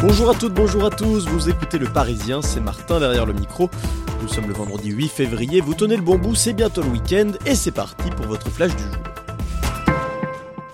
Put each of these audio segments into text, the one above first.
Bonjour à toutes, bonjour à tous, vous écoutez Le Parisien, c'est Martin derrière le micro. Nous sommes le vendredi 8 février, vous tenez le bon bout, c'est bientôt le week-end et c'est parti pour votre flash du jour.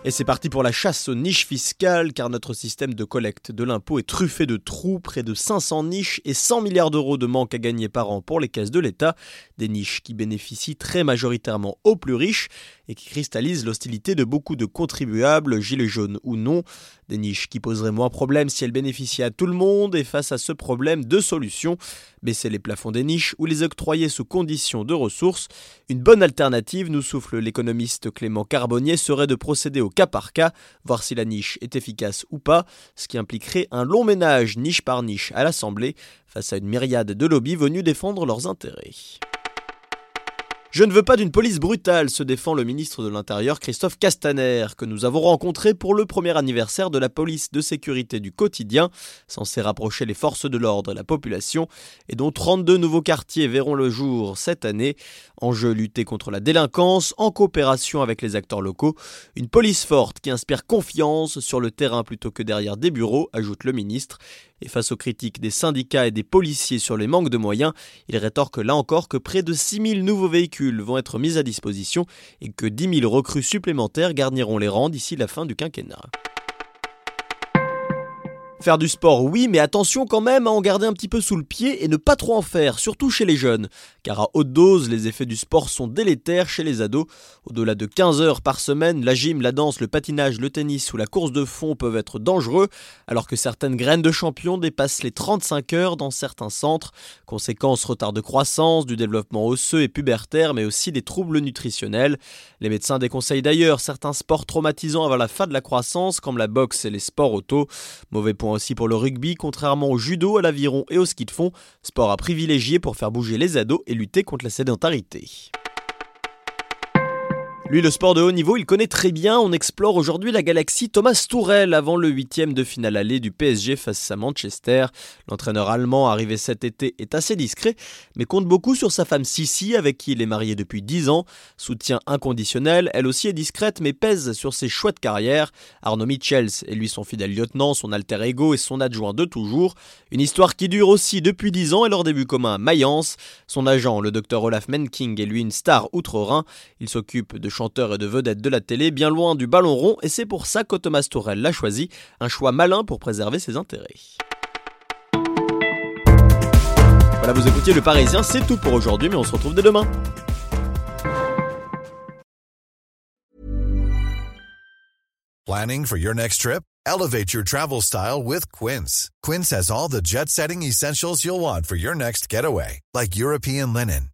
Et c'est parti pour la chasse aux niches fiscales, car notre système de collecte de l'impôt est truffé de trous, près de 500 niches et 100 milliards d'euros de manque à gagner par an pour les caisses de l'État, des niches qui bénéficient très majoritairement aux plus riches et qui cristallisent l'hostilité de beaucoup de contribuables, gilets jaunes ou non, des niches qui poseraient moins problème si elles bénéficiaient à tout le monde et face à ce problème, deux solutions, baisser les plafonds des niches ou les octroyer sous conditions de ressources. Une bonne alternative, nous souffle l'économiste Clément Carbonnier, serait de procéder au cas par cas, voir si la niche est efficace ou pas, ce qui impliquerait un long ménage niche par niche à l'Assemblée, face à une myriade de lobbies venus défendre leurs intérêts. Je ne veux pas d'une police brutale, se défend le ministre de l'Intérieur Christophe Castaner, que nous avons rencontré pour le premier anniversaire de la police de sécurité du quotidien, censé rapprocher les forces de l'ordre et la population, et dont 32 nouveaux quartiers verront le jour cette année. Enjeu lutter contre la délinquance en coopération avec les acteurs locaux. Une police forte qui inspire confiance sur le terrain plutôt que derrière des bureaux, ajoute le ministre. Face aux critiques des syndicats et des policiers sur les manques de moyens, il rétorque là encore que près de 6000 nouveaux véhicules vont être mis à disposition et que 10 000 recrues supplémentaires garniront les rangs d'ici la fin du quinquennat. Faire du sport, oui, mais attention quand même à en garder un petit peu sous le pied et ne pas trop en faire, surtout chez les jeunes, car à haute dose, les effets du sport sont délétères chez les ados. Au-delà de 15 heures par semaine, la gym, la danse, le patinage, le tennis ou la course de fond peuvent être dangereux, alors que certaines graines de champion dépassent les 35 heures dans certains centres. Conséquence, retard de croissance, du développement osseux et pubertaire, mais aussi des troubles nutritionnels. Les médecins déconseillent d'ailleurs certains sports traumatisants avant la fin de la croissance, comme la boxe et les sports auto. Mauvais aussi pour le rugby, contrairement au judo, à l'aviron et au ski de fond, sport à privilégier pour faire bouger les ados et lutter contre la sédentarité. Lui, le sport de haut niveau, il connaît très bien. On explore aujourd'hui la galaxie Thomas Tourel avant le huitième de finale aller du PSG face à Manchester. L'entraîneur allemand arrivé cet été est assez discret, mais compte beaucoup sur sa femme Sissi, avec qui il est marié depuis 10 ans. Soutien inconditionnel, elle aussi est discrète, mais pèse sur ses choix de carrière. Arnaud Michels est lui son fidèle lieutenant, son alter ego et son adjoint de toujours. Une histoire qui dure aussi depuis 10 ans et leur début commun à Mayence. Son agent, le docteur Olaf Menking, est lui une star outre-Rhin. Il s'occupe de chanteur et de vedette de la télé, bien loin du ballon rond, et c'est pour ça qu'Otomas Tourelle l'a choisi, un choix malin pour préserver ses intérêts. Voilà, vous écoutiez Le Parisien, c'est tout pour aujourd'hui, mais on se retrouve dès demain. Planning for your next trip? Elevate your travel style with Quince. Quince has all the jet setting essentials you'll want for your next getaway, like European linen